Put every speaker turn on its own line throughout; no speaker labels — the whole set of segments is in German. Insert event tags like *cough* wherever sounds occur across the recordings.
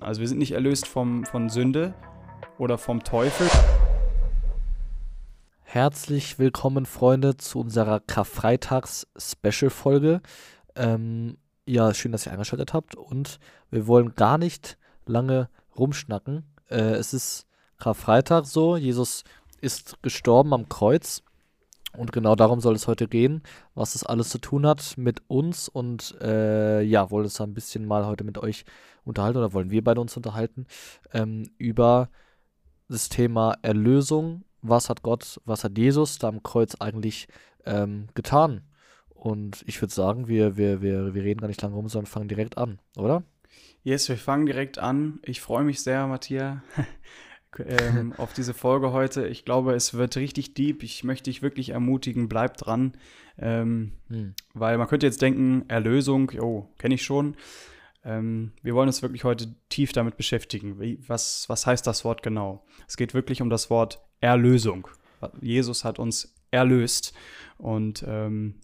Also wir sind nicht erlöst vom, von Sünde oder vom Teufel.
Herzlich willkommen, Freunde, zu unserer Karfreitags-Special-Folge. Ähm, ja, schön, dass ihr eingeschaltet habt und wir wollen gar nicht lange rumschnacken. Äh, es ist Karfreitag so, Jesus ist gestorben am Kreuz und genau darum soll es heute gehen, was das alles zu tun hat mit uns. Und äh, ja, wollen uns ein bisschen mal heute mit euch unterhalten oder wollen wir beide uns unterhalten ähm, über das Thema Erlösung. Was hat Gott, was hat Jesus da am Kreuz eigentlich ähm, getan? Und ich würde sagen, wir, wir, wir, wir reden gar nicht lange rum, sondern fangen direkt an, oder?
Yes, wir fangen direkt an. Ich freue mich sehr, Matthias. *laughs* ähm, *laughs* auf diese Folge heute. Ich glaube, es wird richtig deep. Ich möchte dich wirklich ermutigen, bleib dran. Ähm, hm. Weil man könnte jetzt denken, Erlösung, oh, kenne ich schon. Ähm, wir wollen uns wirklich heute tief damit beschäftigen. Wie, was, was heißt das Wort genau? Es geht wirklich um das Wort Erlösung. Jesus hat uns erlöst. Und ähm,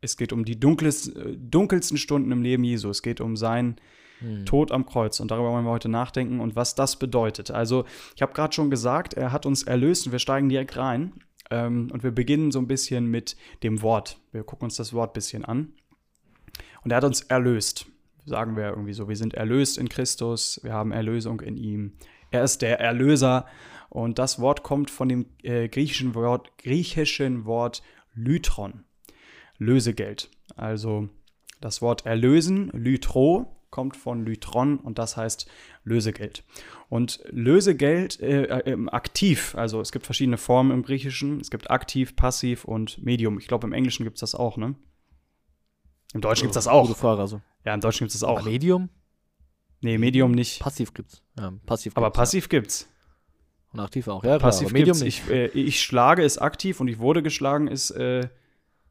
es geht um die dunkelsten, dunkelsten Stunden im Leben Jesu. Es geht um sein hm. Tod am Kreuz. Und darüber wollen wir heute nachdenken und was das bedeutet. Also, ich habe gerade schon gesagt, er hat uns erlöst und wir steigen direkt rein. Ähm, und wir beginnen so ein bisschen mit dem Wort. Wir gucken uns das Wort ein bisschen an. Und er hat uns erlöst. Sagen wir irgendwie so, wir sind erlöst in Christus, wir haben Erlösung in ihm. Er ist der Erlöser. Und das Wort kommt von dem äh, griechischen Wort, griechischen Wort Lytron. Lösegeld. Also das Wort erlösen, Lytro, kommt von Lytron und das heißt Lösegeld. Und Lösegeld äh, äh, aktiv, also es gibt verschiedene Formen im Griechischen. Es gibt aktiv, passiv und Medium. Ich glaube, im Englischen gibt es das auch, ne? Im Deutschen gibt es das auch.
Frage, also.
Ja, im Deutschen gibt es das auch.
Aber Medium?
Nee, Medium nicht.
Passiv gibt's. Ja, passiv
gibt's, aber passiv ja. gibt's.
Und aktiv auch, ja.
Klar, passiv Medium gibt's. nicht. Ich, äh, ich, schlage ist aktiv und ich wurde geschlagen ist äh,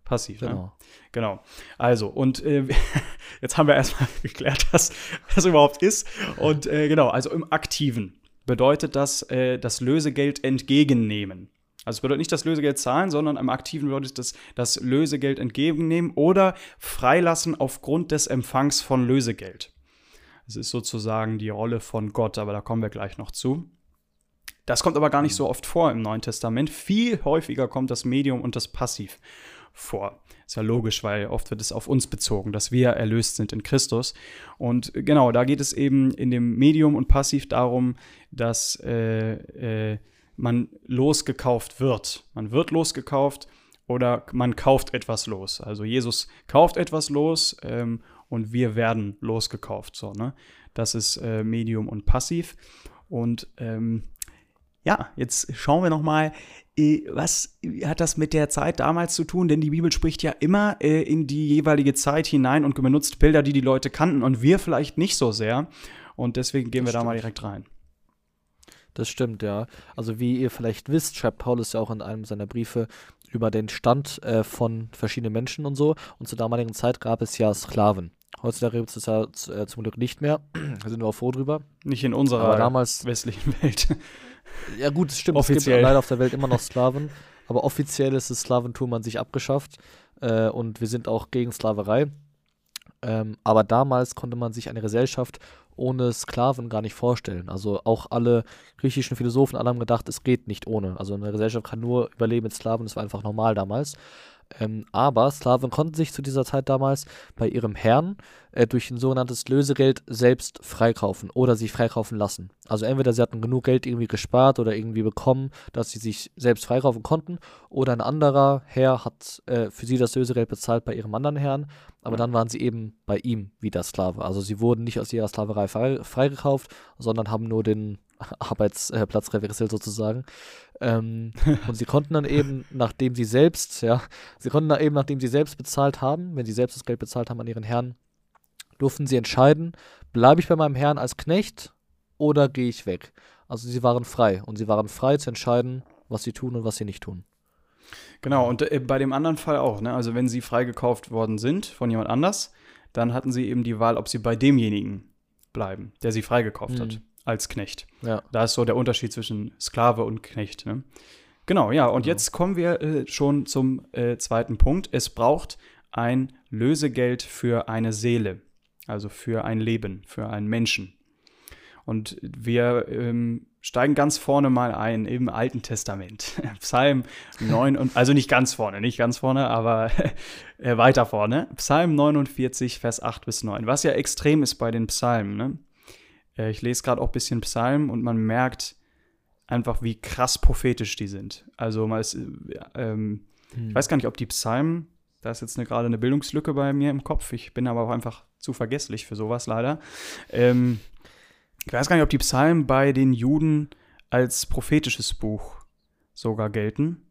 passiv. Ne? Genau. Ne? Genau. Also, und äh, *laughs* jetzt haben wir erstmal *laughs* geklärt, was das überhaupt ist. Und äh, genau, also im Aktiven bedeutet das äh, das Lösegeld entgegennehmen. Also es bedeutet nicht das Lösegeld zahlen, sondern im Aktiven bedeutet das das Lösegeld entgegennehmen oder freilassen aufgrund des Empfangs von Lösegeld. Das ist sozusagen die Rolle von Gott, aber da kommen wir gleich noch zu. Das kommt aber gar nicht so oft vor im Neuen Testament. Viel häufiger kommt das Medium und das Passiv vor. Ist ja logisch, weil oft wird es auf uns bezogen, dass wir erlöst sind in Christus. Und genau, da geht es eben in dem Medium und Passiv darum, dass äh, äh, man losgekauft wird. Man wird losgekauft oder man kauft etwas los. Also Jesus kauft etwas los ähm, und wir werden losgekauft. So, ne? Das ist äh, Medium und Passiv. Und ähm, ja, jetzt schauen wir noch mal, äh, was hat das mit der Zeit damals zu tun? Denn die Bibel spricht ja immer äh, in die jeweilige Zeit hinein und benutzt Bilder, die die Leute kannten und wir vielleicht nicht so sehr. Und deswegen gehen das wir stimmt. da mal direkt rein.
Das stimmt, ja. Also wie ihr vielleicht wisst, schreibt Paulus ja auch in einem seiner Briefe über den Stand äh, von verschiedenen Menschen und so. Und zur damaligen Zeit gab es ja Sklaven. Heutzutage gibt es das ja äh, zum Glück nicht mehr. *clears throat* da sind wir auch froh drüber.
Nicht in unserer damals, westlichen Welt.
Ja, gut, es stimmt. Offiziell. Es gibt leider auf der Welt immer noch Sklaven. aber offiziell ist das Slaventum an sich abgeschafft. Äh, und wir sind auch gegen Sklaverei. Ähm, aber damals konnte man sich eine Gesellschaft ohne Sklaven gar nicht vorstellen. Also auch alle griechischen Philosophen, alle haben gedacht, es geht nicht ohne. Also eine Gesellschaft kann nur überleben mit Sklaven, das war einfach normal damals. Ähm, aber Sklaven konnten sich zu dieser Zeit damals bei ihrem Herrn äh, durch ein sogenanntes Lösegeld selbst freikaufen oder sich freikaufen lassen. Also entweder sie hatten genug Geld irgendwie gespart oder irgendwie bekommen, dass sie sich selbst freikaufen konnten, oder ein anderer Herr hat äh, für sie das Lösegeld bezahlt bei ihrem anderen Herrn, aber dann waren sie eben bei ihm wieder Sklave. Also sie wurden nicht aus ihrer Sklaverei frei, freigekauft, sondern haben nur den *laughs* Arbeitsplatz reveriselt sozusagen. Ähm, *laughs* und sie konnten dann eben, nachdem sie selbst, ja, sie konnten dann eben, nachdem sie selbst bezahlt haben, wenn sie selbst das Geld bezahlt haben an ihren Herrn, durften sie entscheiden, bleibe ich bei meinem Herrn als Knecht oder gehe ich weg. Also sie waren frei und sie waren frei zu entscheiden, was sie tun und was sie nicht tun.
Genau, und äh, bei dem anderen Fall auch, ne? Also wenn sie freigekauft worden sind von jemand anders, dann hatten sie eben die Wahl, ob sie bei demjenigen bleiben, der sie freigekauft mhm. hat als Knecht. Ja. Da ist so der Unterschied zwischen Sklave und Knecht. Ne? Genau, ja, und genau. jetzt kommen wir äh, schon zum äh, zweiten Punkt. Es braucht ein Lösegeld für eine Seele, also für ein Leben, für einen Menschen. Und wir ähm, steigen ganz vorne mal ein im Alten Testament. *laughs* Psalm 9 und also nicht ganz vorne, nicht ganz vorne, aber *laughs* äh, weiter vorne. Psalm 49, Vers 8 bis 9. Was ja extrem ist bei den Psalmen. Ne? Äh, ich lese gerade auch ein bisschen Psalmen und man merkt einfach, wie krass prophetisch die sind. Also mal ist, äh, ähm, hm. ich weiß gar nicht, ob die Psalmen, da ist jetzt gerade eine Bildungslücke bei mir im Kopf. Ich bin aber auch einfach zu vergesslich für sowas leider. Ähm, ich weiß gar nicht, ob die Psalmen bei den Juden als prophetisches Buch sogar gelten.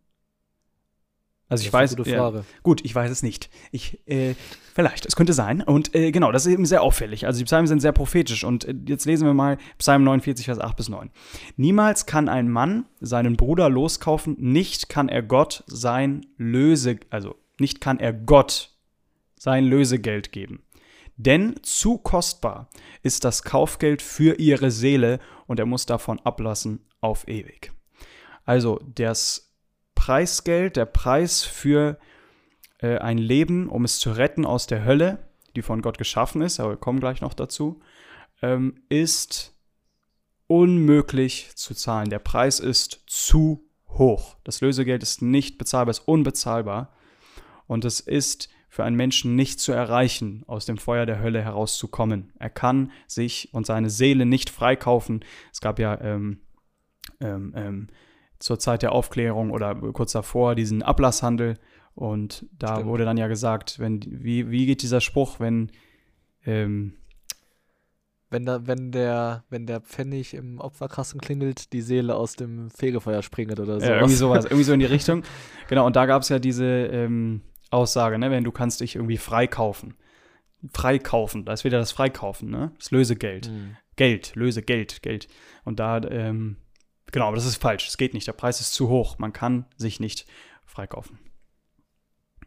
Also ich weiß, ja, gut, ich weiß es nicht. Ich äh, vielleicht, es könnte sein. Und äh, genau, das ist eben sehr auffällig. Also die Psalmen sind sehr prophetisch. Und äh, jetzt lesen wir mal Psalm 49, Vers 8 bis 9. Niemals kann ein Mann seinen Bruder loskaufen, nicht kann er Gott sein Löse, also nicht kann er Gott sein Lösegeld geben. Denn zu kostbar ist das Kaufgeld für ihre Seele und er muss davon ablassen auf ewig. Also das Preisgeld, der Preis für äh, ein Leben, um es zu retten aus der Hölle, die von Gott geschaffen ist, aber wir kommen gleich noch dazu, ähm, ist unmöglich zu zahlen. Der Preis ist zu hoch. Das Lösegeld ist nicht bezahlbar, ist unbezahlbar. Und es ist für einen Menschen nicht zu erreichen, aus dem Feuer der Hölle herauszukommen. Er kann sich und seine Seele nicht freikaufen. Es gab ja ähm, ähm, ähm, zur Zeit der Aufklärung oder kurz davor diesen Ablasshandel. Und da Stimmt. wurde dann ja gesagt, wenn, wie, wie geht dieser Spruch, wenn ähm,
wenn, da, wenn, der, wenn der Pfennig im Opferkasten klingelt, die Seele aus dem Fegefeuer springt oder so.
Ja, irgendwie sowas, *laughs* irgendwie so in die Richtung. Genau, und da gab es ja diese, ähm, Aussage, ne? wenn du kannst dich irgendwie freikaufen. Freikaufen, da ist wieder das Freikaufen, ne? das Lösegeld. Mhm. Geld, Lösegeld, Geld. Und da, ähm, genau, aber das ist falsch. Es geht nicht. Der Preis ist zu hoch. Man kann sich nicht freikaufen.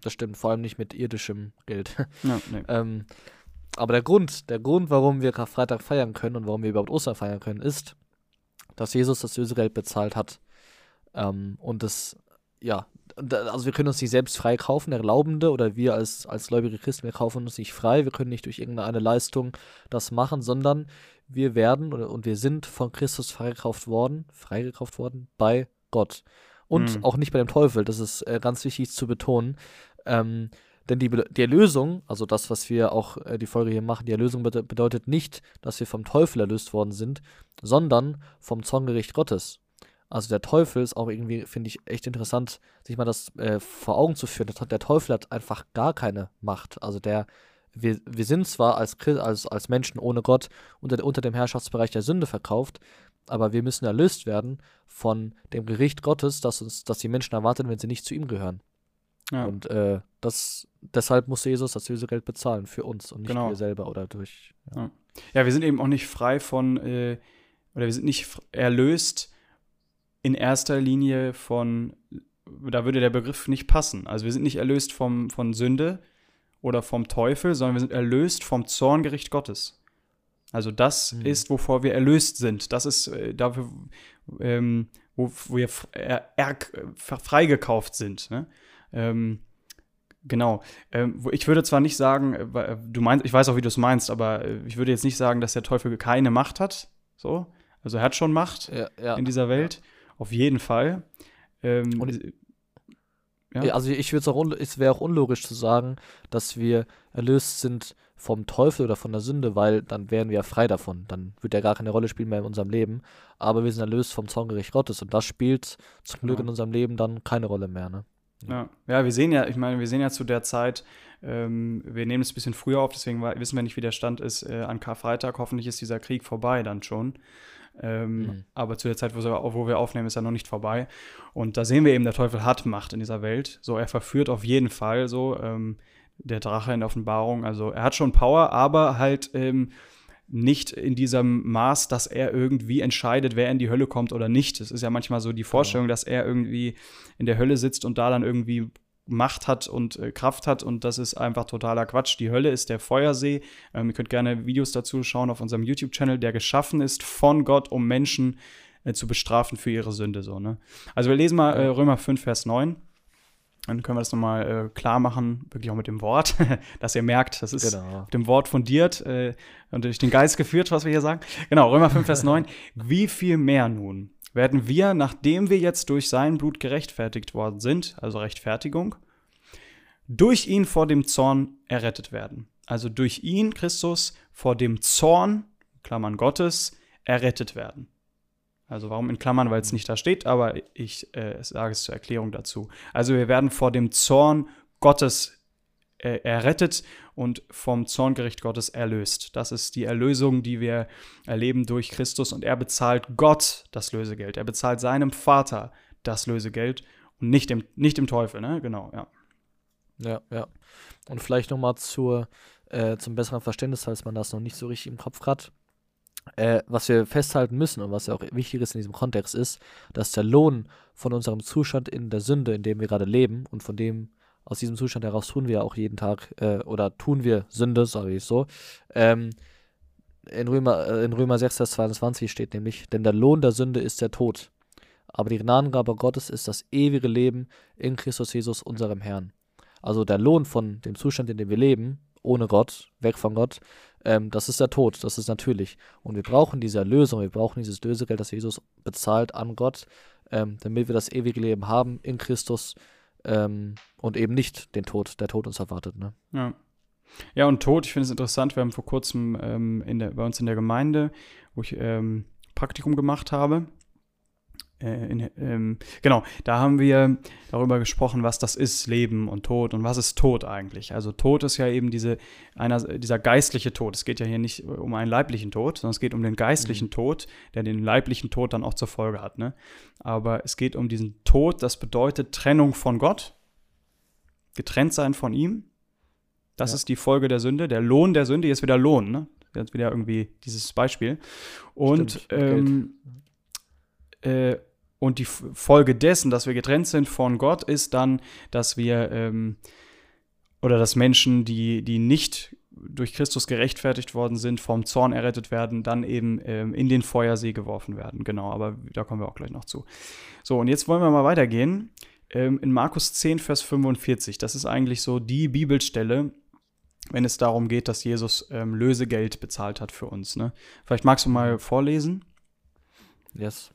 Das stimmt, vor allem nicht mit irdischem Geld. Ja, nee. *laughs* ähm, aber der Grund, der Grund, warum wir Karfreitag feiern können und warum wir überhaupt Ostern feiern können, ist, dass Jesus das Lösegeld bezahlt hat. Ähm, und das, ja, also wir können uns nicht selbst frei kaufen, der Glaubende oder wir als, als gläubige Christen, wir kaufen uns nicht frei, wir können nicht durch irgendeine Leistung das machen, sondern wir werden und wir sind von Christus freigekauft worden, freigekauft worden bei Gott. Und mhm. auch nicht bei dem Teufel, das ist äh, ganz wichtig zu betonen. Ähm, denn die, die Erlösung, also das, was wir auch äh, die Folge hier machen, die Erlösung bedeutet nicht, dass wir vom Teufel erlöst worden sind, sondern vom Zorngericht Gottes. Also der Teufel ist auch irgendwie, finde ich, echt interessant, sich mal das äh, vor Augen zu führen. Der Teufel hat einfach gar keine Macht. Also der, wir, wir sind zwar als, als, als Menschen ohne Gott unter, unter dem Herrschaftsbereich der Sünde verkauft, aber wir müssen erlöst werden von dem Gericht Gottes, das uns, das die Menschen erwarten, wenn sie nicht zu ihm gehören. Ja. Und äh, das, deshalb musste Jesus das Lösegeld bezahlen für uns und nicht genau. wir selber oder durch.
Ja. Ja. ja. wir sind eben auch nicht frei von, äh, oder wir sind nicht erlöst in erster Linie von, da würde der Begriff nicht passen. Also wir sind nicht erlöst vom, von Sünde oder vom Teufel, sondern wir sind erlöst vom Zorngericht Gottes. Also das mhm. ist, wovor wir erlöst sind. Das ist äh, dafür, ähm, wo, wo wir er, freigekauft sind. Ne? Ähm, genau. Ähm, ich würde zwar nicht sagen, äh, du meinst, ich weiß auch, wie du es meinst, aber äh, ich würde jetzt nicht sagen, dass der Teufel keine Macht hat. So. Also er hat schon Macht ja, ja, in dieser Welt. Ja. Auf jeden Fall. Ähm,
Und, ja. Also ich würde es auch, es wäre auch unlogisch zu sagen, dass wir erlöst sind vom Teufel oder von der Sünde, weil dann wären wir ja frei davon. Dann wird er gar keine Rolle spielen mehr in unserem Leben. Aber wir sind erlöst vom Zorngericht Gottes und das spielt zum Glück ja. in unserem Leben dann keine Rolle mehr. Ne?
Ja. ja, wir sehen ja, ich meine, wir sehen ja zu der Zeit, ähm, wir nehmen es ein bisschen früher auf, deswegen wissen wir nicht, wie der Stand ist äh, an Karfreitag. Hoffentlich ist dieser Krieg vorbei dann schon. Ähm, mhm. Aber zu der Zeit, wo, wir aufnehmen, ist er noch nicht vorbei. Und da sehen wir eben, der Teufel hat Macht in dieser Welt. So, er verführt auf jeden Fall so ähm, der Drache in der Offenbarung. Also er hat schon Power, aber halt ähm, nicht in diesem Maß, dass er irgendwie entscheidet, wer in die Hölle kommt oder nicht. Es ist ja manchmal so die genau. Vorstellung, dass er irgendwie in der Hölle sitzt und da dann irgendwie Macht hat und äh, Kraft hat und das ist einfach totaler Quatsch. Die Hölle ist der Feuersee. Ähm, ihr könnt gerne Videos dazu schauen auf unserem YouTube-Channel, der geschaffen ist von Gott, um Menschen äh, zu bestrafen für ihre Sünde. So, ne? Also wir lesen mal äh, Römer 5, Vers 9. Dann können wir das nochmal äh, klar machen, wirklich auch mit dem Wort, *laughs* dass ihr merkt, das ist genau. dem Wort fundiert äh, und durch den Geist geführt, was wir hier sagen. Genau, Römer 5, Vers 9. Wie viel mehr nun werden wir, nachdem wir jetzt durch sein Blut gerechtfertigt worden sind, also Rechtfertigung, durch ihn vor dem Zorn errettet werden. Also durch ihn, Christus, vor dem Zorn, Klammern Gottes, errettet werden. Also warum in Klammern, weil es nicht da steht, aber ich äh, sage es zur Erklärung dazu. Also wir werden vor dem Zorn Gottes äh, errettet und vom Zorngericht Gottes erlöst. Das ist die Erlösung, die wir erleben durch Christus und er bezahlt Gott das Lösegeld. Er bezahlt seinem Vater das Lösegeld und nicht dem, nicht dem Teufel, ne? Genau, ja.
Ja, ja. Und vielleicht nochmal äh, zum besseren Verständnis, falls man das noch nicht so richtig im Kopf hat äh, was wir festhalten müssen und was ja auch wichtig ist in diesem Kontext ist, dass der Lohn von unserem Zustand in der Sünde, in dem wir gerade leben und von dem aus diesem Zustand heraus tun wir auch jeden Tag äh, oder tun wir Sünde, sage ich so. Ähm, in, Römer, äh, in Römer 6, Vers 22 steht nämlich, denn der Lohn der Sünde ist der Tod. Aber die Gnadengabe Gottes ist das ewige Leben in Christus Jesus, unserem Herrn. Also der Lohn von dem Zustand, in dem wir leben, ohne Gott, weg von Gott, ähm, das ist der Tod, das ist natürlich. Und wir brauchen diese Erlösung, wir brauchen dieses Lösegeld, das Jesus bezahlt an Gott, ähm, damit wir das ewige Leben haben in Christus ähm, und eben nicht den Tod, der Tod uns erwartet. Ne?
Ja. Ja, und Tod, ich finde es interessant, wir haben vor kurzem ähm, in der, bei uns in der Gemeinde, wo ich ähm, Praktikum gemacht habe, äh, in, ähm, genau, da haben wir darüber gesprochen, was das ist, Leben und Tod und was ist Tod eigentlich. Also Tod ist ja eben diese, einer, dieser geistliche Tod. Es geht ja hier nicht um einen leiblichen Tod, sondern es geht um den geistlichen mhm. Tod, der den leiblichen Tod dann auch zur Folge hat. Ne? Aber es geht um diesen Tod, das bedeutet Trennung von Gott, getrennt sein von ihm. Das ja. ist die Folge der Sünde. Der Lohn der Sünde, jetzt wieder Lohn, ne? Jetzt wieder irgendwie dieses Beispiel. Und Stimmt, ähm, äh, und die Folge dessen, dass wir getrennt sind von Gott, ist dann, dass wir ähm, oder dass Menschen, die, die nicht durch Christus gerechtfertigt worden sind, vom Zorn errettet werden, dann eben ähm, in den Feuersee geworfen werden. Genau, aber da kommen wir auch gleich noch zu. So, und jetzt wollen wir mal weitergehen. Ähm, in Markus 10, Vers 45, das ist eigentlich so die Bibelstelle, wenn es darum geht, dass Jesus ähm, Lösegeld bezahlt hat für uns. Ne? Vielleicht magst du mal vorlesen.
Yes.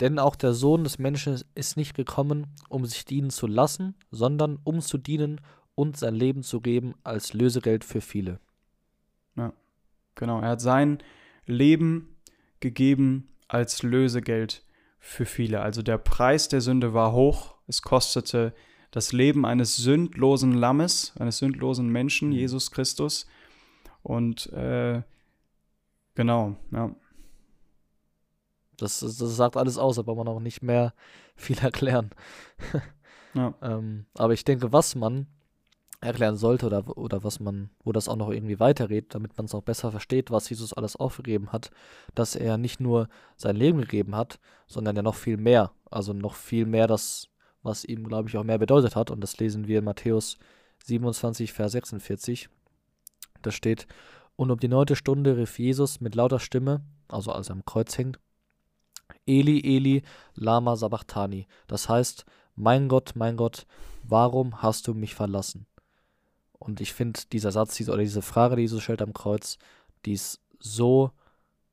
Denn auch der Sohn des Menschen ist nicht gekommen, um sich dienen zu lassen, sondern um zu dienen und sein Leben zu geben als Lösegeld für viele.
Ja, genau. Er hat sein Leben gegeben als Lösegeld für viele. Also der Preis der Sünde war hoch. Es kostete das Leben eines sündlosen Lammes, eines sündlosen Menschen, mhm. Jesus Christus. Und äh, genau, ja.
Das, das sagt alles aus, aber man auch nicht mehr *laughs* viel erklären. *laughs* ja. ähm, aber ich denke, was man erklären sollte oder, oder was man, wo das auch noch irgendwie weiterredet, damit man es auch besser versteht, was Jesus alles aufgegeben hat, dass er nicht nur sein Leben gegeben hat, sondern ja noch viel mehr. Also noch viel mehr das, was ihm, glaube ich, auch mehr bedeutet hat. Und das lesen wir in Matthäus 27, Vers 46. Da steht, und um die neunte Stunde rief Jesus mit lauter Stimme, also als er am Kreuz hängt, Eli, Eli, Lama Sabachthani. Das heißt, mein Gott, mein Gott, warum hast du mich verlassen? Und ich finde, dieser Satz oder diese Frage, die Jesus stellt am Kreuz, die ist so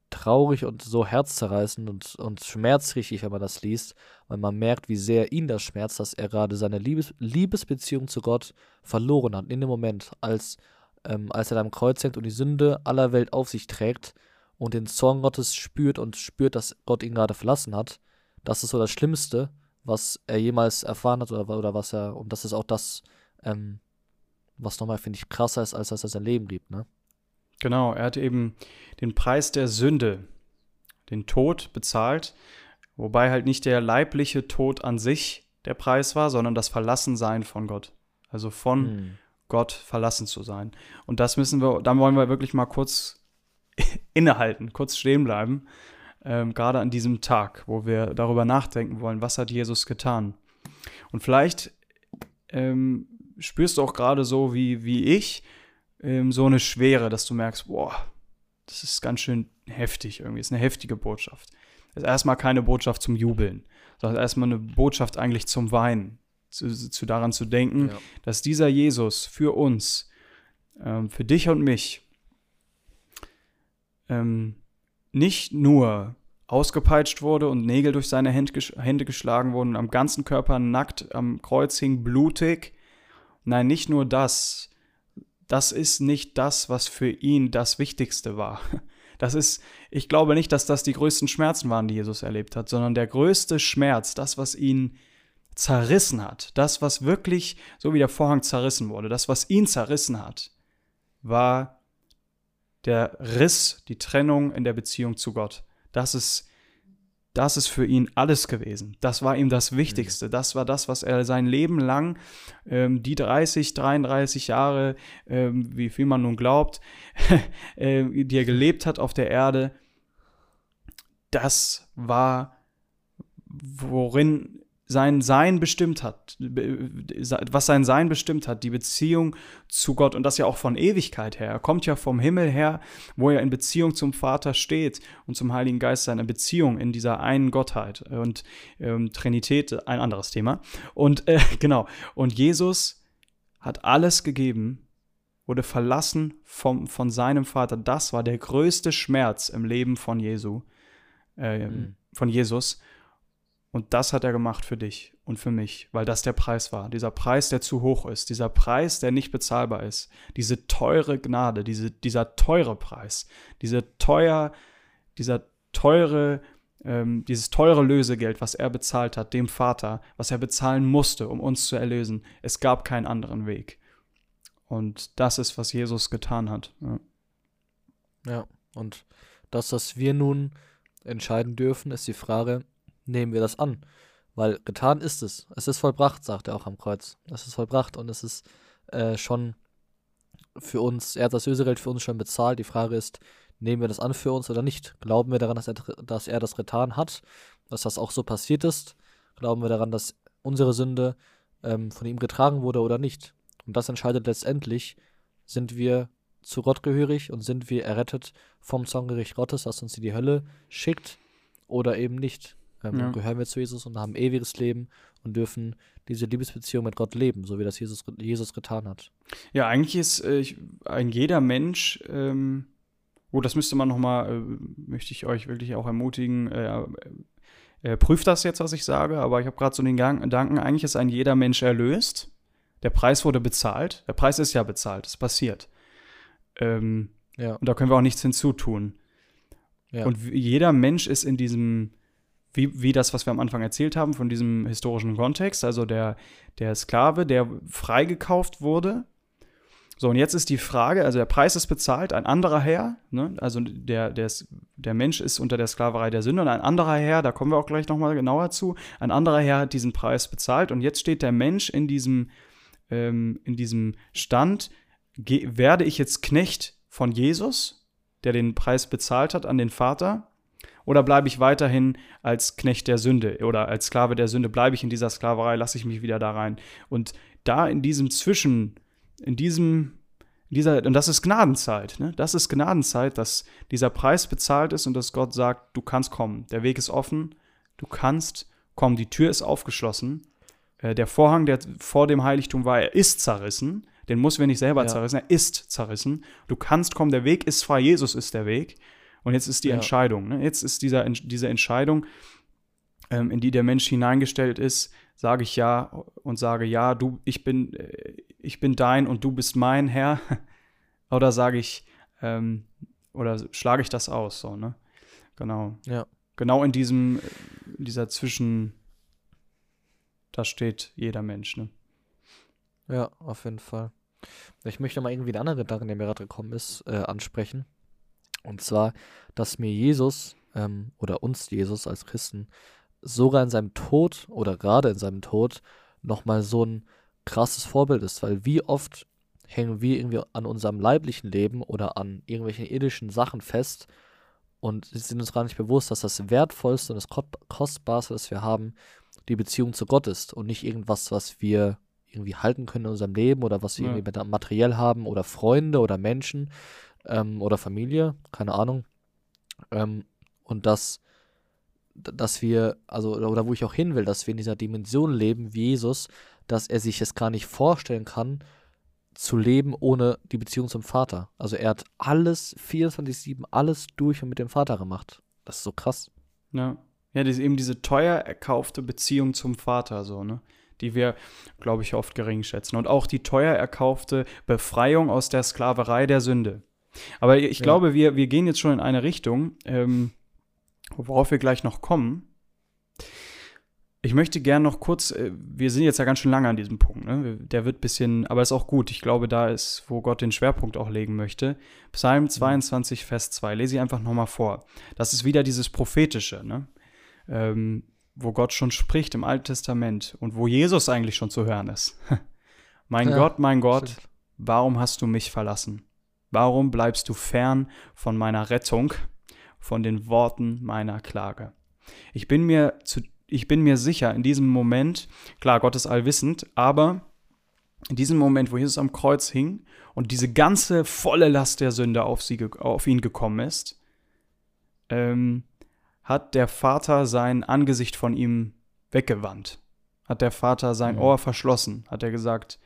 traurig und so herzzerreißend und, und schmerzrichtig, wenn man das liest, weil man merkt, wie sehr ihn das schmerzt, dass er gerade seine Liebes Liebesbeziehung zu Gott verloren hat. In dem Moment, als, ähm, als er am Kreuz hängt und die Sünde aller Welt auf sich trägt, und den Zorn Gottes spürt und spürt, dass Gott ihn gerade verlassen hat, das ist so das Schlimmste, was er jemals erfahren hat oder, oder was er, und das ist auch das, ähm, was nochmal, finde ich, krasser ist, als dass er sein Leben liebt, ne?
Genau, er hat eben den Preis der Sünde, den Tod bezahlt, wobei halt nicht der leibliche Tod an sich der Preis war, sondern das Verlassensein von Gott. Also von hm. Gott verlassen zu sein. Und das müssen wir, dann wollen wir wirklich mal kurz innehalten, kurz stehen bleiben, ähm, gerade an diesem Tag, wo wir darüber nachdenken wollen, was hat Jesus getan. Und vielleicht ähm, spürst du auch gerade so wie, wie ich ähm, so eine Schwere, dass du merkst, boah, das ist ganz schön heftig irgendwie, das ist eine heftige Botschaft. Das ist erstmal keine Botschaft zum Jubeln, sondern erstmal eine Botschaft eigentlich zum Weinen. zu, zu daran zu denken, ja. dass dieser Jesus für uns, ähm, für dich und mich, ähm, nicht nur ausgepeitscht wurde und Nägel durch seine Hände geschlagen wurden, am ganzen Körper nackt am Kreuz hing, blutig. Nein, nicht nur das. Das ist nicht das, was für ihn das Wichtigste war. *laughs* Das ist, ich glaube nicht, dass das die größten Schmerzen waren, die Jesus erlebt hat, sondern der größte Schmerz, das, was ihn zerrissen hat, das, was wirklich, so wie der Vorhang zerrissen wurde, das, was ihn zerrissen hat, war der Riss, die Trennung in der Beziehung zu Gott. Das ist, das ist für ihn alles gewesen. Das war ihm das Wichtigste. Das war das, was er sein Leben lang, ähm, die 30, 33 Jahre, ähm, wie viel man nun glaubt, *laughs* äh, die er gelebt hat auf der Erde, das war, worin sein Sein bestimmt hat, was sein Sein bestimmt hat, die Beziehung zu Gott und das ja auch von Ewigkeit her. Er kommt ja vom Himmel her, wo er in Beziehung zum Vater steht und zum Heiligen Geist seine Beziehung in dieser einen Gottheit und ähm, Trinität, ein anderes Thema. Und äh, *laughs* genau, und Jesus hat alles gegeben, wurde verlassen vom, von seinem Vater. Das war der größte Schmerz im Leben von Jesu, äh, mhm. von Jesus. Und das hat er gemacht für dich und für mich, weil das der Preis war. Dieser Preis, der zu hoch ist, dieser Preis, der nicht bezahlbar ist, diese teure Gnade, diese, dieser teure Preis, diese teuer, dieser teure, ähm, dieses teure Lösegeld, was er bezahlt hat, dem Vater, was er bezahlen musste, um uns zu erlösen. Es gab keinen anderen Weg. Und das ist, was Jesus getan hat. Ja,
ja und das, was wir nun entscheiden dürfen, ist die Frage, nehmen wir das an. Weil getan ist es. Es ist vollbracht, sagt er auch am Kreuz. Es ist vollbracht und es ist äh, schon für uns, er hat das Lösegeld für uns schon bezahlt. Die Frage ist, nehmen wir das an für uns oder nicht? Glauben wir daran, dass er, dass er das getan hat, dass das auch so passiert ist? Glauben wir daran, dass unsere Sünde ähm, von ihm getragen wurde oder nicht? Und das entscheidet letztendlich, sind wir zu Gott gehörig und sind wir errettet vom Zorngericht Gottes, das uns in die Hölle schickt oder eben nicht ähm, ja. gehören wir zu Jesus und haben ewiges Leben und dürfen diese Liebesbeziehung mit Gott leben, so wie das Jesus, Jesus getan hat.
Ja, eigentlich ist äh, ein jeder Mensch, ähm, oh, das müsste man nochmal, äh, möchte ich euch wirklich auch ermutigen, äh, äh, prüft das jetzt, was ich sage, aber ich habe gerade so den Gedanken, eigentlich ist ein jeder Mensch erlöst. Der Preis wurde bezahlt. Der Preis ist ja bezahlt, es passiert. Ähm, ja. Und da können wir auch nichts hinzutun. Ja. Und jeder Mensch ist in diesem wie, wie das, was wir am Anfang erzählt haben, von diesem historischen Kontext, also der, der Sklave, der freigekauft wurde. So, und jetzt ist die Frage, also der Preis ist bezahlt, ein anderer Herr, ne? also der, der, der Mensch ist unter der Sklaverei der Sünde und ein anderer Herr, da kommen wir auch gleich nochmal genauer zu, ein anderer Herr hat diesen Preis bezahlt und jetzt steht der Mensch in diesem, ähm, in diesem Stand, werde ich jetzt Knecht von Jesus, der den Preis bezahlt hat an den Vater, oder bleibe ich weiterhin als Knecht der Sünde oder als Sklave der Sünde? Bleibe ich in dieser Sklaverei? Lasse ich mich wieder da rein? Und da in diesem Zwischen, in diesem, dieser, und das ist Gnadenzeit, ne? Das ist Gnadenzeit, dass dieser Preis bezahlt ist und dass Gott sagt, du kannst kommen. Der Weg ist offen, du kannst kommen. Die Tür ist aufgeschlossen. Äh, der Vorhang, der vor dem Heiligtum war, er ist zerrissen. Den muss wir nicht selber ja. zerrissen, er ist zerrissen. Du kannst kommen, der Weg ist frei, Jesus ist der Weg. Und jetzt ist die ja. Entscheidung. Ne? Jetzt ist dieser, diese Entscheidung, ähm, in die der Mensch hineingestellt ist, sage ich ja und sage ja, du, ich bin, äh, ich bin dein und du bist mein Herr. *laughs* oder sage ich, ähm, oder schlage ich das aus, so, ne? Genau.
Ja.
Genau in diesem, in dieser Zwischen, da steht jeder Mensch, ne?
Ja, auf jeden Fall. Ich möchte mal irgendwie einen anderen Gedanken, der mir gerade gekommen ist, äh, ansprechen. Und zwar, dass mir Jesus ähm, oder uns Jesus als Christen sogar in seinem Tod oder gerade in seinem Tod nochmal so ein krasses Vorbild ist, weil wie oft hängen wir irgendwie an unserem leiblichen Leben oder an irgendwelchen irdischen Sachen fest und sind uns gar nicht bewusst, dass das Wertvollste und das Kostbarste, das wir haben, die Beziehung zu Gott ist und nicht irgendwas, was wir irgendwie halten können in unserem Leben oder was wir ja. irgendwie materiell haben oder Freunde oder Menschen, ähm, oder Familie, keine Ahnung. Ähm, und dass, dass wir, also, oder wo ich auch hin will, dass wir in dieser Dimension leben, wie Jesus, dass er sich es gar nicht vorstellen kann, zu leben ohne die Beziehung zum Vater. Also er hat alles 24-7, alles durch und mit dem Vater gemacht. Das ist so krass.
Ja. Ja, das eben diese teuer erkaufte Beziehung zum Vater, so, ne? Die wir, glaube ich, oft gering schätzen. Und auch die teuer erkaufte Befreiung aus der Sklaverei der Sünde. Aber ich ja. glaube, wir, wir gehen jetzt schon in eine Richtung, ähm, worauf wir gleich noch kommen. Ich möchte gerne noch kurz, äh, wir sind jetzt ja ganz schön lange an diesem Punkt, ne? der wird ein bisschen, aber ist auch gut. Ich glaube, da ist, wo Gott den Schwerpunkt auch legen möchte. Psalm 22, mhm. Vers 2, lese ich einfach nochmal vor. Das ist wieder dieses Prophetische, ne? ähm, wo Gott schon spricht im Alten Testament und wo Jesus eigentlich schon zu hören ist. *laughs* mein ja, Gott, mein Gott, stimmt. warum hast du mich verlassen? Warum bleibst du fern von meiner Rettung, von den Worten meiner Klage? Ich bin mir zu ich bin mir sicher, in diesem Moment, klar, Gott ist allwissend, aber in diesem Moment, wo Jesus am Kreuz hing und diese ganze volle Last der Sünde auf, sie, auf ihn gekommen ist, ähm, hat der Vater sein Angesicht von ihm weggewandt. Hat der Vater sein mhm. Ohr verschlossen, hat er gesagt.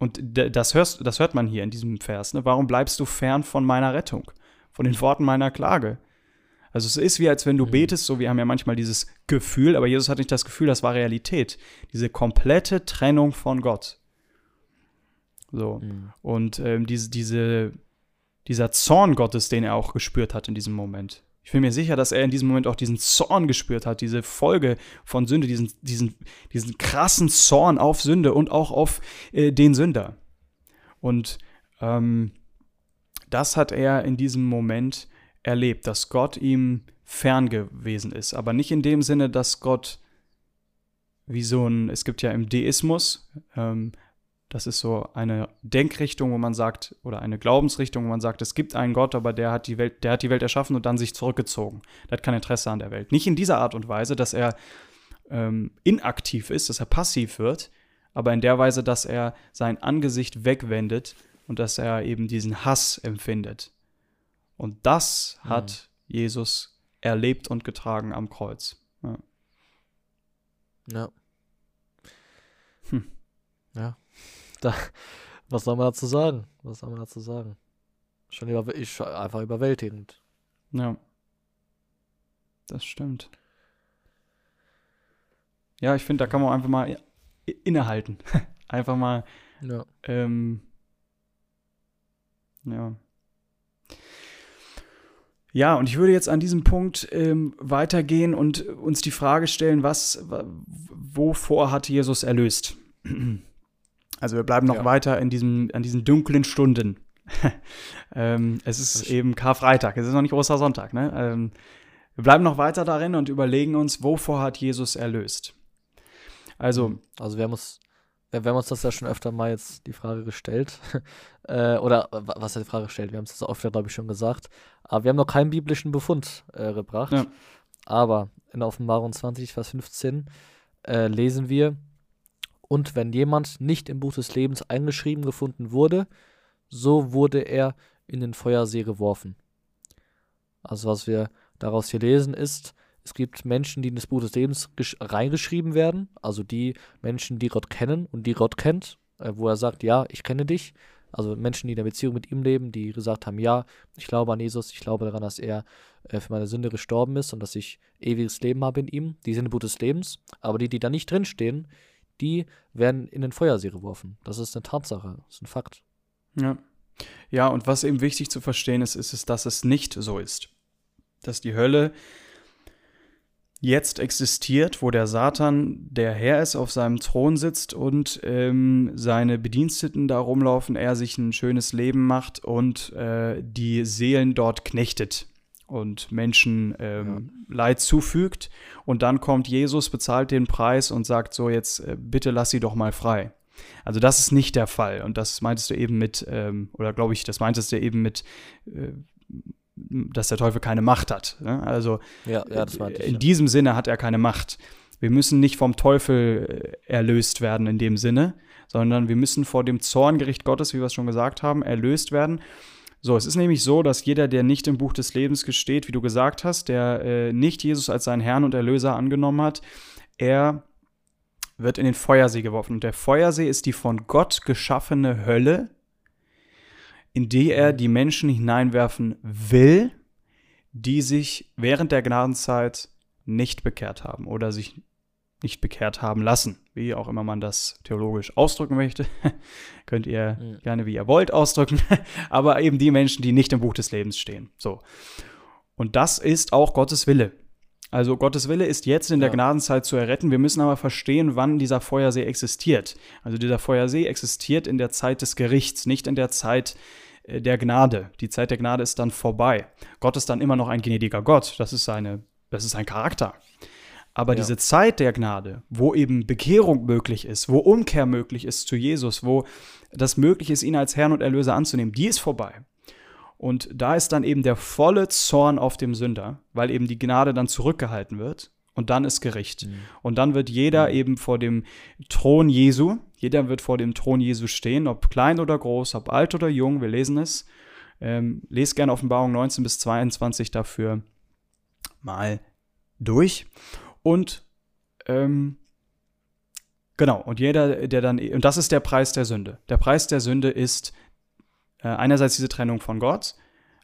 Und das, hörst, das hört man hier in diesem Vers. Ne? Warum bleibst du fern von meiner Rettung, von den Worten meiner Klage? Also es ist wie, als wenn du mhm. betest, so wir haben ja manchmal dieses Gefühl, aber Jesus hat nicht das Gefühl, das war Realität. Diese komplette Trennung von Gott. So. Mhm. Und ähm, diese, diese, dieser Zorn Gottes, den er auch gespürt hat in diesem Moment. Ich bin mir sicher, dass er in diesem Moment auch diesen Zorn gespürt hat, diese Folge von Sünde, diesen, diesen, diesen krassen Zorn auf Sünde und auch auf äh, den Sünder. Und ähm, das hat er in diesem Moment erlebt, dass Gott ihm fern gewesen ist. Aber nicht in dem Sinne, dass Gott wie so ein, es gibt ja im Deismus, ähm, das ist so eine Denkrichtung, wo man sagt, oder eine Glaubensrichtung, wo man sagt, es gibt einen Gott, aber der hat die Welt, der hat die Welt erschaffen und dann sich zurückgezogen. Der hat kein Interesse an der Welt. Nicht in dieser Art und Weise, dass er ähm, inaktiv ist, dass er passiv wird, aber in der Weise, dass er sein Angesicht wegwendet und dass er eben diesen Hass empfindet. Und das mhm. hat Jesus erlebt und getragen am Kreuz. Ja.
Ja. Ja. *laughs* Da, was soll man dazu sagen? Was soll man dazu sagen? Schon über, ich, einfach überwältigend.
Ja. Das stimmt. Ja, ich finde, da kann man einfach mal innehalten. *laughs* einfach mal. Ja. Ähm, ja. Ja, und ich würde jetzt an diesem Punkt ähm, weitergehen und uns die Frage stellen, was, wovor hat Jesus erlöst? *clears throat* Also wir bleiben noch ja. weiter in diesem, an diesen dunklen Stunden. *laughs* ähm, es ist eben Karfreitag, es ist noch nicht Ostersonntag. Ne? Ähm, wir bleiben noch weiter darin und überlegen uns, wovor hat Jesus erlöst? Also,
also wir haben uns wir, haben uns das ja schon öfter mal jetzt die Frage gestellt. *laughs* äh, oder was hat die Frage gestellt? Wir haben es das öfter, glaube ich, schon gesagt. Aber wir haben noch keinen biblischen Befund äh, gebracht. Ja. Aber in Offenbarung 20, Vers 15 äh, lesen wir, und wenn jemand nicht im Buch des Lebens eingeschrieben gefunden wurde, so wurde er in den Feuersee geworfen. Also was wir daraus hier lesen ist, es gibt Menschen, die in das Buch des Lebens reingeschrieben werden, also die Menschen, die Gott kennen und die Gott kennt, äh, wo er sagt, ja, ich kenne dich. Also Menschen, die in der Beziehung mit ihm leben, die gesagt haben, ja, ich glaube an Jesus, ich glaube daran, dass er äh, für meine Sünde gestorben ist und dass ich ewiges Leben habe in ihm. Die sind im Buch des Lebens. Aber die, die da nicht drinstehen, die werden in den Feuersee geworfen. Das ist eine Tatsache, das ist ein Fakt.
Ja. Ja, und was eben wichtig zu verstehen ist, ist, ist dass es nicht so ist. Dass die Hölle jetzt existiert, wo der Satan der Herr ist, auf seinem Thron sitzt und ähm, seine Bediensteten da rumlaufen, er sich ein schönes Leben macht und äh, die Seelen dort knechtet und Menschen ähm, ja. Leid zufügt. Und dann kommt Jesus, bezahlt den Preis und sagt so, jetzt äh, bitte lass sie doch mal frei. Also das ist nicht der Fall. Und das meintest du eben mit, ähm, oder glaube ich, das meintest du eben mit, äh, dass der Teufel keine Macht hat. Ne? Also ja, ja, ich, in ja. diesem Sinne hat er keine Macht. Wir müssen nicht vom Teufel äh, erlöst werden in dem Sinne, sondern wir müssen vor dem Zorngericht Gottes, wie wir es schon gesagt haben, erlöst werden. So, es ist nämlich so, dass jeder, der nicht im Buch des Lebens gesteht, wie du gesagt hast, der äh, nicht Jesus als seinen Herrn und Erlöser angenommen hat, er wird in den Feuersee geworfen. Und der Feuersee ist die von Gott geschaffene Hölle, in die er die Menschen hineinwerfen will, die sich während der Gnadenzeit nicht bekehrt haben oder sich nicht bekehrt haben lassen. Wie auch immer man das theologisch ausdrücken möchte. *laughs* Könnt ihr mhm. gerne wie ihr wollt ausdrücken. *laughs* Aber eben die Menschen, die nicht im Buch des Lebens stehen. So. Und das ist auch Gottes Wille. Also Gottes Wille ist jetzt in der ja. Gnadenzeit zu erretten. Wir müssen aber verstehen, wann dieser Feuersee existiert. Also dieser Feuersee existiert in der Zeit des Gerichts, nicht in der Zeit äh, der Gnade. Die Zeit der Gnade ist dann vorbei. Gott ist dann immer noch ein gnädiger Gott. Das ist seine, das ist sein Charakter. Aber ja. diese Zeit der Gnade, wo eben Bekehrung möglich ist, wo Umkehr möglich ist zu Jesus, wo das möglich ist, ihn als Herrn und Erlöser anzunehmen, die ist vorbei. Und da ist dann eben der volle Zorn auf dem Sünder, weil eben die Gnade dann zurückgehalten wird. Und dann ist Gericht. Mhm. Und dann wird jeder mhm. eben vor dem Thron Jesu, jeder wird vor dem Thron Jesu stehen, ob klein oder groß, ob alt oder jung, wir lesen es. Ähm, lest gerne Offenbarung 19 bis 22 dafür mal durch. Und ähm, genau, und jeder, der dann, und das ist der Preis der Sünde. Der Preis der Sünde ist äh, einerseits diese Trennung von Gott,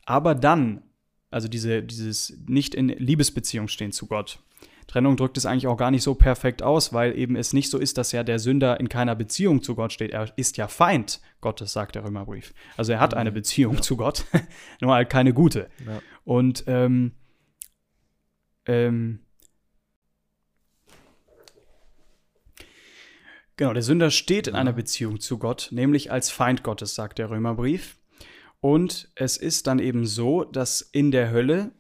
aber dann, also diese, dieses nicht in Liebesbeziehung stehen zu Gott. Trennung drückt es eigentlich auch gar nicht so perfekt aus, weil eben es nicht so ist, dass ja der Sünder in keiner Beziehung zu Gott steht. Er ist ja Feind Gottes, sagt der Römerbrief. Also er hat eine mhm. Beziehung ja. zu Gott, *laughs* nur halt keine gute. Ja. Und ähm, ähm, Genau, der Sünder steht in einer Beziehung zu Gott, nämlich als Feind Gottes, sagt der Römerbrief. Und es ist dann eben so, dass in der Hölle,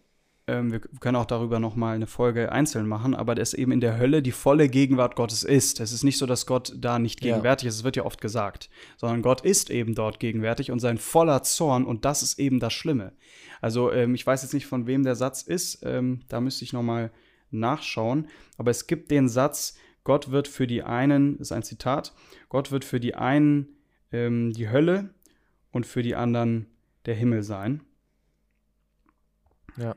ähm, wir können auch darüber nochmal eine Folge einzeln machen, aber dass eben in der Hölle die volle Gegenwart Gottes ist. Es ist nicht so, dass Gott da nicht gegenwärtig ja. ist, es wird ja oft gesagt, sondern Gott ist eben dort gegenwärtig und sein voller Zorn und das ist eben das Schlimme. Also ähm, ich weiß jetzt nicht, von wem der Satz ist, ähm, da müsste ich nochmal nachschauen, aber es gibt den Satz, Gott wird für die einen, das ist ein Zitat, Gott wird für die einen ähm, die Hölle und für die anderen der Himmel sein.
Ja.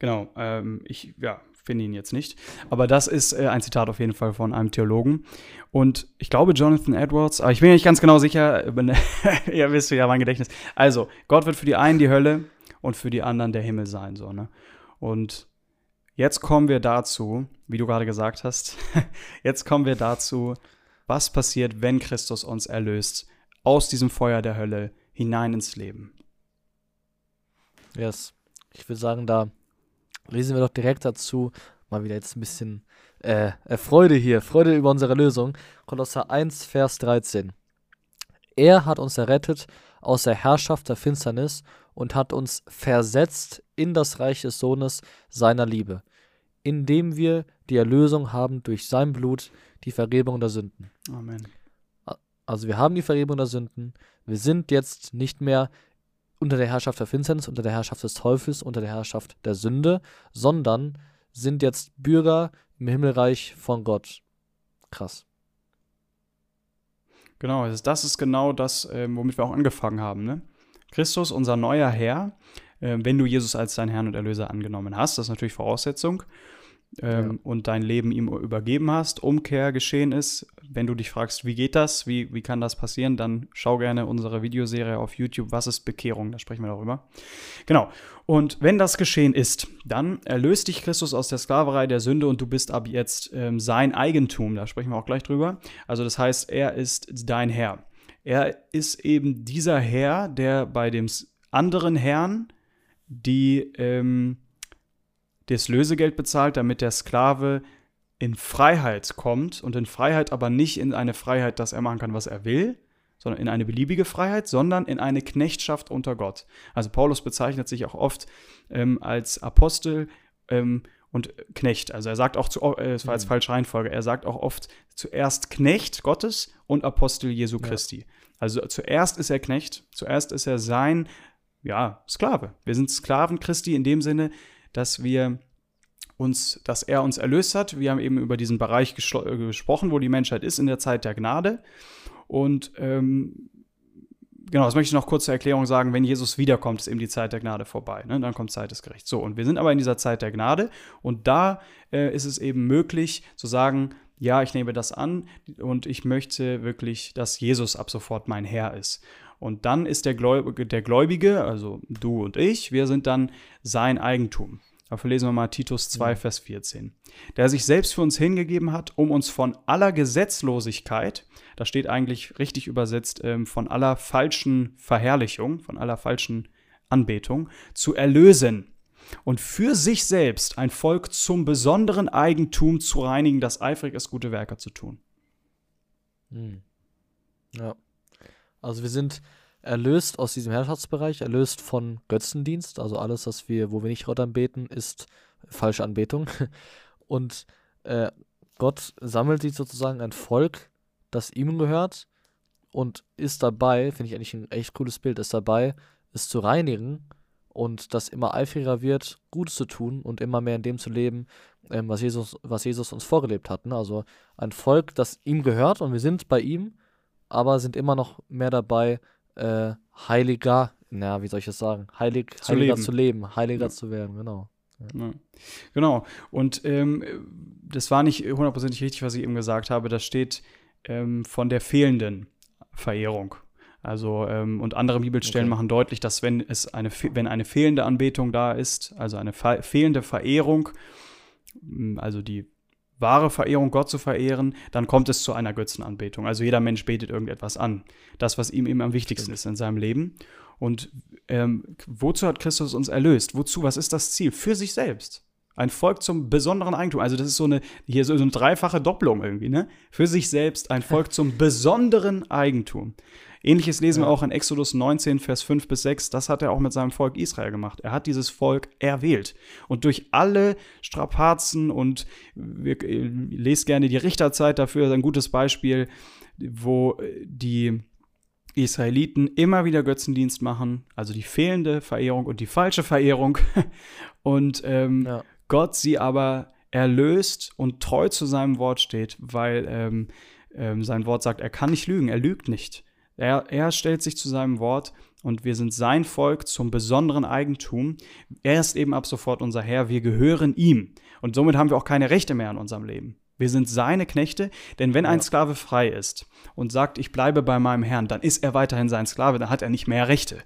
Genau, ähm, ich ja, finde ihn jetzt nicht. Aber das ist äh, ein Zitat auf jeden Fall von einem Theologen. Und ich glaube, Jonathan Edwards, aber ich bin nicht ganz genau sicher, *laughs* ihr wisst ja mein Gedächtnis. Also, Gott wird für die einen die Hölle und für die anderen der Himmel sein. So, ne? Und Jetzt kommen wir dazu, wie du gerade gesagt hast, *laughs* jetzt kommen wir dazu, was passiert, wenn Christus uns erlöst aus diesem Feuer der Hölle hinein ins Leben.
Yes. Ich würde sagen, da lesen wir doch direkt dazu. Mal wieder jetzt ein bisschen äh, äh Freude hier, Freude über unsere Lösung. Kolosser 1, Vers 13. Er hat uns errettet aus der Herrschaft der Finsternis und hat uns versetzt in das Reich des Sohnes seiner Liebe, indem wir die Erlösung haben durch sein Blut, die Vergebung der Sünden.
Amen.
Also wir haben die Vergebung der Sünden. Wir sind jetzt nicht mehr unter der Herrschaft der Finsternis, unter der Herrschaft des Teufels, unter der Herrschaft der Sünde, sondern sind jetzt Bürger im Himmelreich von Gott. Krass.
Genau, das ist genau das, ähm, womit wir auch angefangen haben. Ne? Christus, unser neuer Herr, äh, wenn du Jesus als dein Herrn und Erlöser angenommen hast, das ist natürlich Voraussetzung, ähm, ja. und dein Leben ihm übergeben hast, Umkehr geschehen ist. Wenn du dich fragst, wie geht das, wie, wie kann das passieren, dann schau gerne unsere Videoserie auf YouTube, was ist Bekehrung, da sprechen wir darüber. Genau, und wenn das geschehen ist, dann erlöst dich Christus aus der Sklaverei der Sünde und du bist ab jetzt ähm, sein Eigentum, da sprechen wir auch gleich drüber. Also das heißt, er ist dein Herr. Er ist eben dieser Herr, der bei dem anderen Herrn die ähm, das Lösegeld bezahlt, damit der Sklave in Freiheit kommt und in Freiheit aber nicht in eine Freiheit, dass er machen kann, was er will, sondern in eine beliebige Freiheit, sondern in eine Knechtschaft unter Gott. Also Paulus bezeichnet sich auch oft ähm, als Apostel ähm, und Knecht. Also er sagt auch zu, äh, es war jetzt mhm. falsche Reihenfolge, er sagt auch oft zuerst Knecht Gottes und Apostel Jesu Christi. Ja. Also zuerst ist er Knecht, zuerst ist er sein, ja, Sklave. Wir sind Sklaven Christi in dem Sinne, dass wir uns, dass er uns erlöst hat. Wir haben eben über diesen Bereich äh, gesprochen, wo die Menschheit ist in der Zeit der Gnade. Und ähm, genau, das möchte ich noch kurz zur Erklärung sagen. Wenn Jesus wiederkommt, ist eben die Zeit der Gnade vorbei. Ne? Dann kommt Zeit des Gerichts. So, und wir sind aber in dieser Zeit der Gnade. Und da äh, ist es eben möglich zu sagen, ja, ich nehme das an und ich möchte wirklich, dass Jesus ab sofort mein Herr ist. Und dann ist der Gläubige, der Gläubige, also du und ich, wir sind dann sein Eigentum. Dafür lesen wir mal Titus 2, ja. Vers 14. Der sich selbst für uns hingegeben hat, um uns von aller Gesetzlosigkeit, da steht eigentlich richtig übersetzt, ähm, von aller falschen Verherrlichung, von aller falschen Anbetung, zu erlösen und für sich selbst ein Volk zum besonderen Eigentum zu reinigen, das eifrig ist, gute Werke zu tun.
Hm. Ja. Also wir sind erlöst aus diesem Herrschaftsbereich, erlöst von Götzendienst, also alles, was wir, wo wir nicht Gott anbeten, ist falsche Anbetung. *laughs* Und äh, Gott sammelt sich sozusagen ein Volk, das ihm gehört und ist dabei, finde ich eigentlich ein echt cooles Bild, ist dabei, es zu reinigen und das immer eifriger wird, Gutes zu tun und immer mehr in dem zu leben, ähm, was, Jesus, was Jesus uns vorgelebt hat. Ne? Also ein Volk, das ihm gehört und wir sind bei ihm, aber sind immer noch mehr dabei, äh, heiliger, naja, wie soll ich das sagen, Heilig, zu heiliger leben. zu leben, heiliger ja. zu werden, genau.
Ja. Genau. Und ähm, das war nicht hundertprozentig richtig, was ich eben gesagt habe. Das steht ähm, von der fehlenden Verehrung. Also, ähm, und andere Bibelstellen okay. machen deutlich, dass wenn es eine, wenn eine fehlende Anbetung da ist, also eine fehlende Verehrung, also die wahre Verehrung Gott zu verehren, dann kommt es zu einer Götzenanbetung. Also jeder Mensch betet irgendetwas an. Das, was ihm eben am wichtigsten Stimmt. ist in seinem Leben. Und ähm, wozu hat Christus uns erlöst? Wozu? Was ist das Ziel? Für sich selbst. Ein Volk zum besonderen Eigentum. Also das ist so eine, hier so eine dreifache Doppelung irgendwie, ne? Für sich selbst ein *laughs* Volk zum besonderen Eigentum. Ähnliches lesen ja. wir auch in Exodus 19, Vers 5 bis 6. Das hat er auch mit seinem Volk Israel gemacht. Er hat dieses Volk erwählt. Und durch alle Strapazen und wir, äh, lest gerne die Richterzeit dafür, ist ein gutes Beispiel, wo die Israeliten immer wieder Götzendienst machen, also die fehlende Verehrung und die falsche Verehrung. *laughs* und ähm, ja. Gott sie aber erlöst und treu zu seinem Wort steht, weil ähm, ähm, sein Wort sagt, er kann nicht lügen, er lügt nicht. Er, er stellt sich zu seinem Wort und wir sind sein Volk zum besonderen Eigentum. Er ist eben ab sofort unser Herr, wir gehören ihm. Und somit haben wir auch keine Rechte mehr in unserem Leben. Wir sind seine Knechte, denn wenn ein Sklave frei ist und sagt, ich bleibe bei meinem Herrn, dann ist er weiterhin sein Sklave, dann hat er nicht mehr Rechte.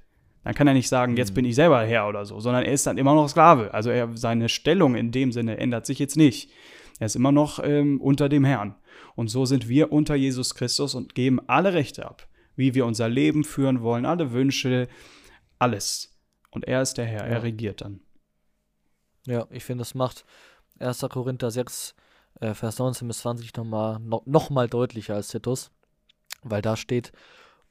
Dann kann er nicht sagen, jetzt mhm. bin ich selber Herr oder so, sondern er ist dann immer noch Sklave. Also er, seine Stellung in dem Sinne ändert sich jetzt nicht. Er ist immer noch ähm, unter dem Herrn. Und so sind wir unter Jesus Christus und geben alle Rechte ab wie wir unser Leben führen wollen, alle Wünsche, alles. Und er ist der Herr, ja. er regiert dann.
Ja, ich finde, das macht 1. Korinther 6, äh, Vers 19 bis 20 nochmal noch, noch mal deutlicher als Titus, weil da steht,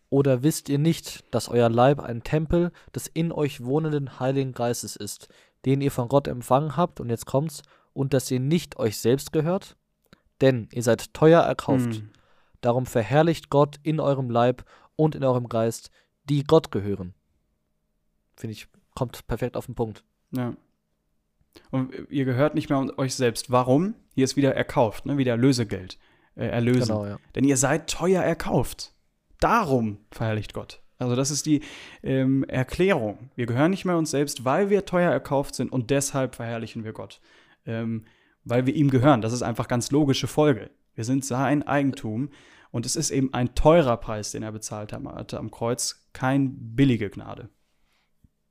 oder wisst ihr nicht, dass euer Leib ein Tempel des in euch wohnenden Heiligen Geistes ist, den ihr von Gott empfangen habt, und jetzt kommt's, und dass ihr nicht euch selbst gehört? Denn ihr seid teuer erkauft. Mm. Darum verherrlicht Gott in eurem Leib und in eurem Geist, die Gott gehören. Finde ich, kommt perfekt auf den Punkt.
Ja. Und ihr gehört nicht mehr euch selbst. Warum? Hier ist wieder erkauft, ne? wieder Lösegeld. Äh, erlösen. Genau, ja. Denn ihr seid teuer erkauft. Darum verherrlicht Gott. Also das ist die ähm, Erklärung. Wir gehören nicht mehr uns selbst, weil wir teuer erkauft sind und deshalb verherrlichen wir Gott. Ähm, weil wir ihm gehören. Das ist einfach ganz logische Folge. Wir sind sein Eigentum. Und es ist eben ein teurer Preis, den er bezahlt hat am Kreuz, kein billige Gnade.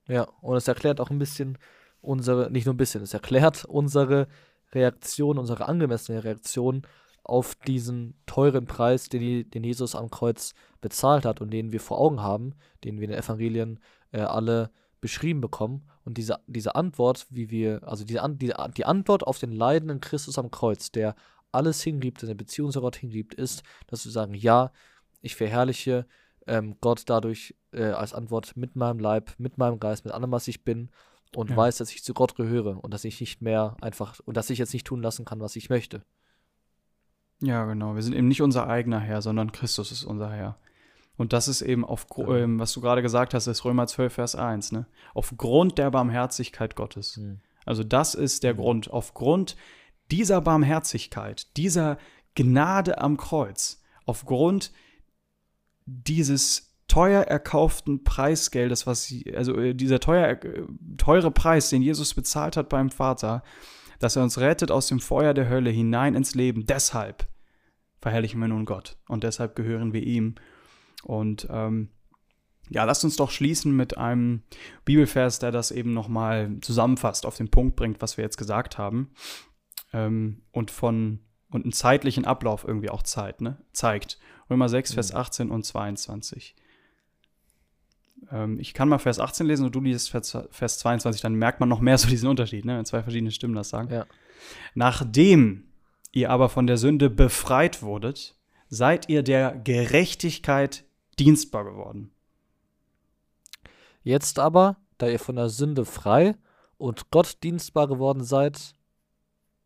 Ja, und es erklärt auch ein bisschen unsere, nicht nur ein bisschen, es erklärt unsere Reaktion, unsere angemessene Reaktion auf diesen teuren Preis, den, den Jesus am Kreuz bezahlt hat und den wir vor Augen haben, den wir in den Evangelien äh, alle beschrieben bekommen. Und diese, diese Antwort, wie wir, also diese, die, die Antwort auf den leidenden Christus am Kreuz, der alles hingibt, seine Beziehung zu Gott hingibt, ist, dass wir sagen, ja, ich verherrliche ähm, Gott dadurch äh, als Antwort mit meinem Leib, mit meinem Geist, mit allem, was ich bin und ja. weiß, dass ich zu Gott gehöre und dass ich nicht mehr einfach und dass ich jetzt nicht tun lassen kann, was ich möchte.
Ja, genau. Wir sind eben nicht unser eigener Herr, sondern Christus ist unser Herr. Und das ist eben auf, ja. ähm, was du gerade gesagt hast, ist Römer 12, Vers 1, ne? Aufgrund der Barmherzigkeit Gottes. Mhm. Also das ist der mhm. Grund. Aufgrund dieser Barmherzigkeit, dieser Gnade am Kreuz, aufgrund dieses teuer erkauften Preisgeldes, was also äh, dieser teuer, äh, teure Preis, den Jesus bezahlt hat beim Vater, dass er uns rettet aus dem Feuer der Hölle hinein ins Leben. Deshalb verherrlichen wir nun Gott. Und deshalb gehören wir ihm. Und ähm, ja, lasst uns doch schließen mit einem Bibelvers, der das eben nochmal zusammenfasst, auf den Punkt bringt, was wir jetzt gesagt haben. Ähm, und von und einen zeitlichen Ablauf irgendwie auch Zeit, ne? zeigt. Römer 6, Vers 18 und 22. Ähm, ich kann mal Vers 18 lesen und du liest Vers, Vers 22, dann merkt man noch mehr so diesen Unterschied, ne? wenn zwei verschiedene Stimmen das sagen. Ja. Nachdem ihr aber von der Sünde befreit wurdet, seid ihr der Gerechtigkeit dienstbar geworden.
Jetzt aber, da ihr von der Sünde frei und Gott dienstbar geworden seid,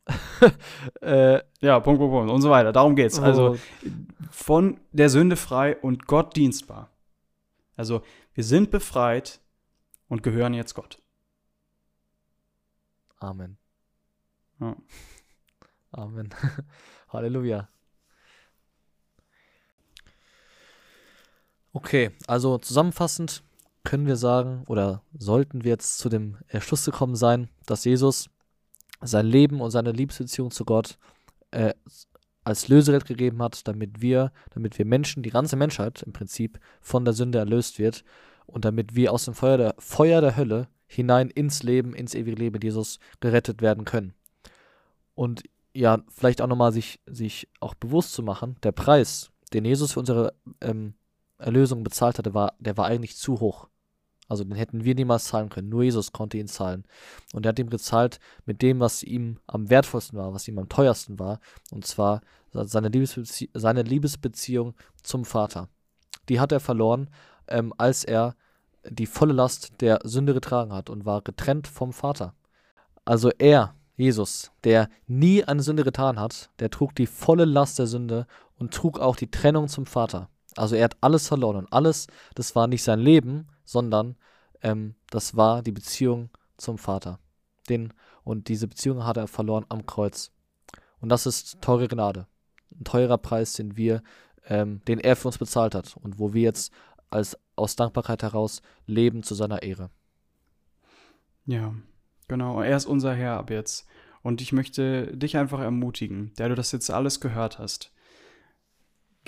*laughs*
äh, ja, Punkt, Punkt, Punkt und so weiter. Darum geht's. Also oh. von der Sünde frei und Gott dienstbar. Also wir sind befreit und gehören jetzt Gott.
Amen. Ja. *laughs* Amen. *laughs* Halleluja. Okay, also zusammenfassend können wir sagen oder sollten wir jetzt zu dem Schluss gekommen sein, dass Jesus sein Leben und seine Liebesbeziehung zu Gott äh, als Lösegeld gegeben hat, damit wir, damit wir Menschen, die ganze Menschheit im Prinzip von der Sünde erlöst wird und damit wir aus dem Feuer der, Feuer der Hölle hinein ins Leben, ins ewige Leben Jesus gerettet werden können. Und ja, vielleicht auch nochmal sich, sich auch bewusst zu machen, der Preis, den Jesus für unsere ähm, Erlösung bezahlt hatte, war, der war eigentlich zu hoch. Also den hätten wir niemals zahlen können. Nur Jesus konnte ihn zahlen. Und er hat ihm gezahlt mit dem, was ihm am wertvollsten war, was ihm am teuersten war. Und zwar seine, Liebesbezie seine Liebesbeziehung zum Vater. Die hat er verloren, ähm, als er die volle Last der Sünde getragen hat und war getrennt vom Vater. Also er, Jesus, der nie eine Sünde getan hat, der trug die volle Last der Sünde und trug auch die Trennung zum Vater. Also er hat alles verloren und alles, das war nicht sein Leben, sondern ähm, das war die Beziehung zum Vater. Den, und diese Beziehung hat er verloren am Kreuz. Und das ist teure Gnade. Ein teurer Preis, den wir, ähm, den er für uns bezahlt hat und wo wir jetzt als aus Dankbarkeit heraus leben zu seiner Ehre.
Ja, genau. Er ist unser Herr ab jetzt. Und ich möchte dich einfach ermutigen, der du das jetzt alles gehört hast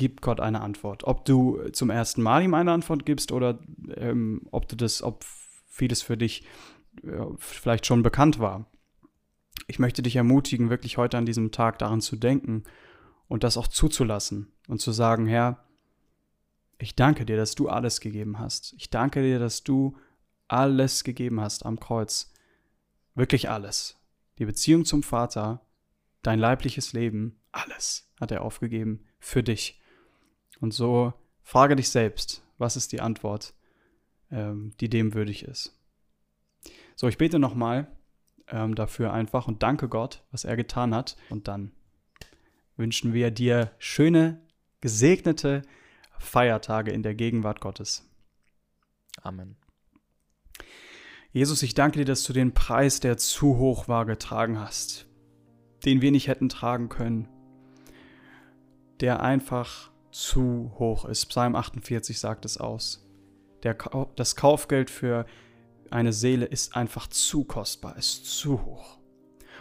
gibt Gott eine Antwort. Ob du zum ersten Mal ihm eine Antwort gibst oder ähm, ob du das, ob vieles für dich äh, vielleicht schon bekannt war. Ich möchte dich ermutigen, wirklich heute an diesem Tag daran zu denken und das auch zuzulassen und zu sagen, Herr, ich danke dir, dass du alles gegeben hast. Ich danke dir, dass du alles gegeben hast am Kreuz. Wirklich alles. Die Beziehung zum Vater, dein leibliches Leben, alles hat er aufgegeben für dich. Und so frage dich selbst, was ist die Antwort, ähm, die dem würdig ist. So, ich bete nochmal ähm, dafür einfach und danke Gott, was er getan hat. Und dann wünschen wir dir schöne, gesegnete Feiertage in der Gegenwart Gottes.
Amen.
Jesus, ich danke dir, dass du den Preis, der zu hoch war, getragen hast, den wir nicht hätten tragen können, der einfach zu hoch ist. Psalm 48 sagt es aus. Der, das Kaufgeld für eine Seele ist einfach zu kostbar, ist zu hoch.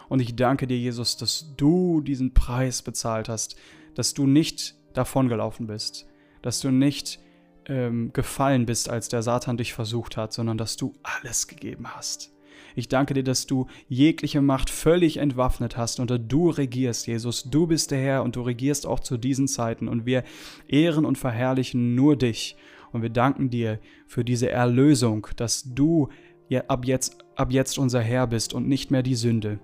Und ich danke dir, Jesus, dass du diesen Preis bezahlt hast, dass du nicht davongelaufen bist, dass du nicht ähm, gefallen bist, als der Satan dich versucht hat, sondern dass du alles gegeben hast. Ich danke dir, dass du jegliche Macht völlig entwaffnet hast und du regierst, Jesus. Du bist der Herr und du regierst auch zu diesen Zeiten und wir ehren und verherrlichen nur dich. Und wir danken dir für diese Erlösung, dass du ab jetzt, ab jetzt unser Herr bist und nicht mehr die Sünde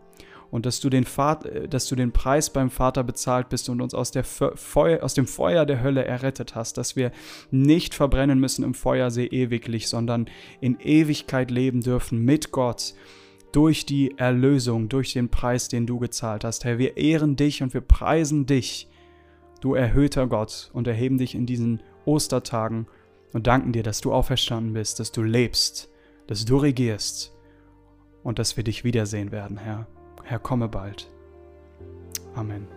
und dass du, den Vater, äh, dass du den Preis beim Vater bezahlt bist und uns aus, der Feu aus dem Feuer der Hölle errettet hast, dass wir nicht verbrennen müssen im Feuersee ewiglich, sondern in Ewigkeit leben dürfen mit Gott durch die Erlösung, durch den Preis, den du gezahlt hast. Herr, wir ehren dich und wir preisen dich, du erhöhter Gott, und erheben dich in diesen Ostertagen und danken dir, dass du auferstanden bist, dass du lebst, dass du regierst und dass wir dich wiedersehen werden, Herr. Herr, komme bald. Amen.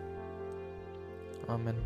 Amen.